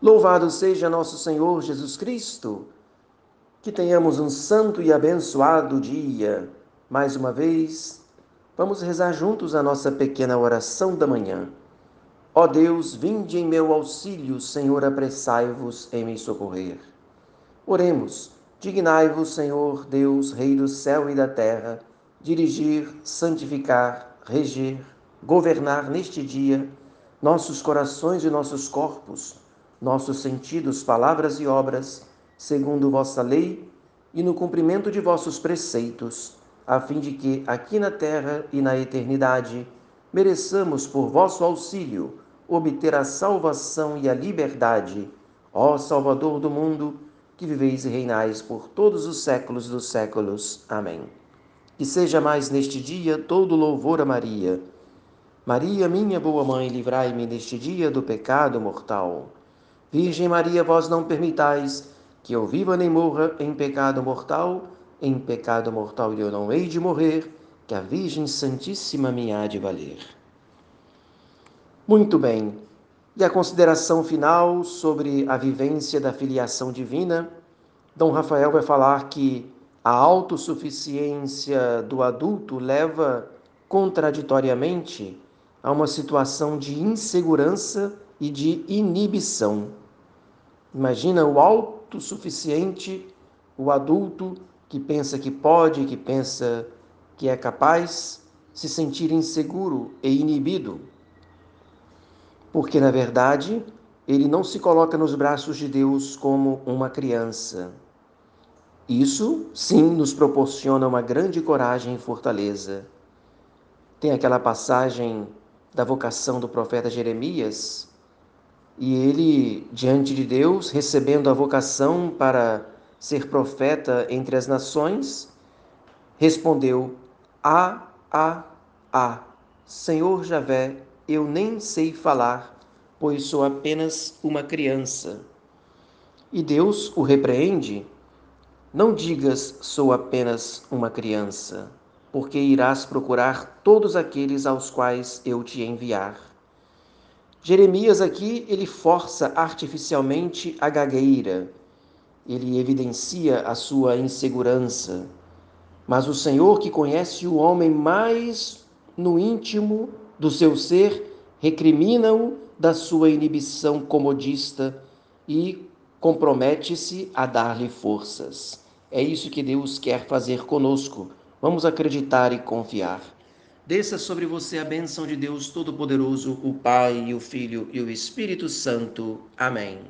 Louvado seja nosso Senhor Jesus Cristo. Que tenhamos um santo e abençoado dia. Mais uma vez, vamos rezar juntos a nossa pequena oração da manhã. Ó Deus, vinde em meu auxílio, Senhor, apressai-vos em me socorrer. Oremos. Dignai-vos, Senhor, Deus, Rei do céu e da terra, dirigir, santificar, reger, governar neste dia nossos corações e nossos corpos nossos sentidos, palavras e obras, segundo vossa lei e no cumprimento de vossos preceitos, a fim de que, aqui na terra e na eternidade, mereçamos, por vosso auxílio, obter a salvação e a liberdade. Ó Salvador do mundo, que viveis e reinais por todos os séculos dos séculos. Amém. Que seja mais neste dia todo louvor a Maria. Maria, minha boa mãe, livrai-me neste dia do pecado mortal. Virgem Maria, vós não permitais que eu viva nem morra em pecado mortal, em pecado mortal eu não hei de morrer, que a Virgem Santíssima me há de valer. Muito bem. E a consideração final sobre a vivência da filiação divina, Dom Rafael vai falar que a autossuficiência do adulto leva contraditoriamente a uma situação de insegurança e de inibição. Imagina o autossuficiente, o adulto que pensa que pode, que pensa que é capaz, se sentir inseguro e inibido. Porque, na verdade, ele não se coloca nos braços de Deus como uma criança. Isso, sim, nos proporciona uma grande coragem e fortaleza. Tem aquela passagem da vocação do profeta Jeremias, e ele, diante de Deus, recebendo a vocação para ser profeta entre as nações, respondeu: Ah, ah, ah, Senhor Javé, eu nem sei falar, pois sou apenas uma criança. E Deus o repreende: Não digas sou apenas uma criança, porque irás procurar todos aqueles aos quais eu te enviar. Jeremias aqui ele força artificialmente a gagueira, ele evidencia a sua insegurança. Mas o Senhor, que conhece o homem mais no íntimo do seu ser, recrimina-o da sua inibição comodista e compromete-se a dar-lhe forças. É isso que Deus quer fazer conosco. Vamos acreditar e confiar. Desça sobre você a bênção de Deus Todo-Poderoso, o Pai, o Filho e o Espírito Santo. Amém.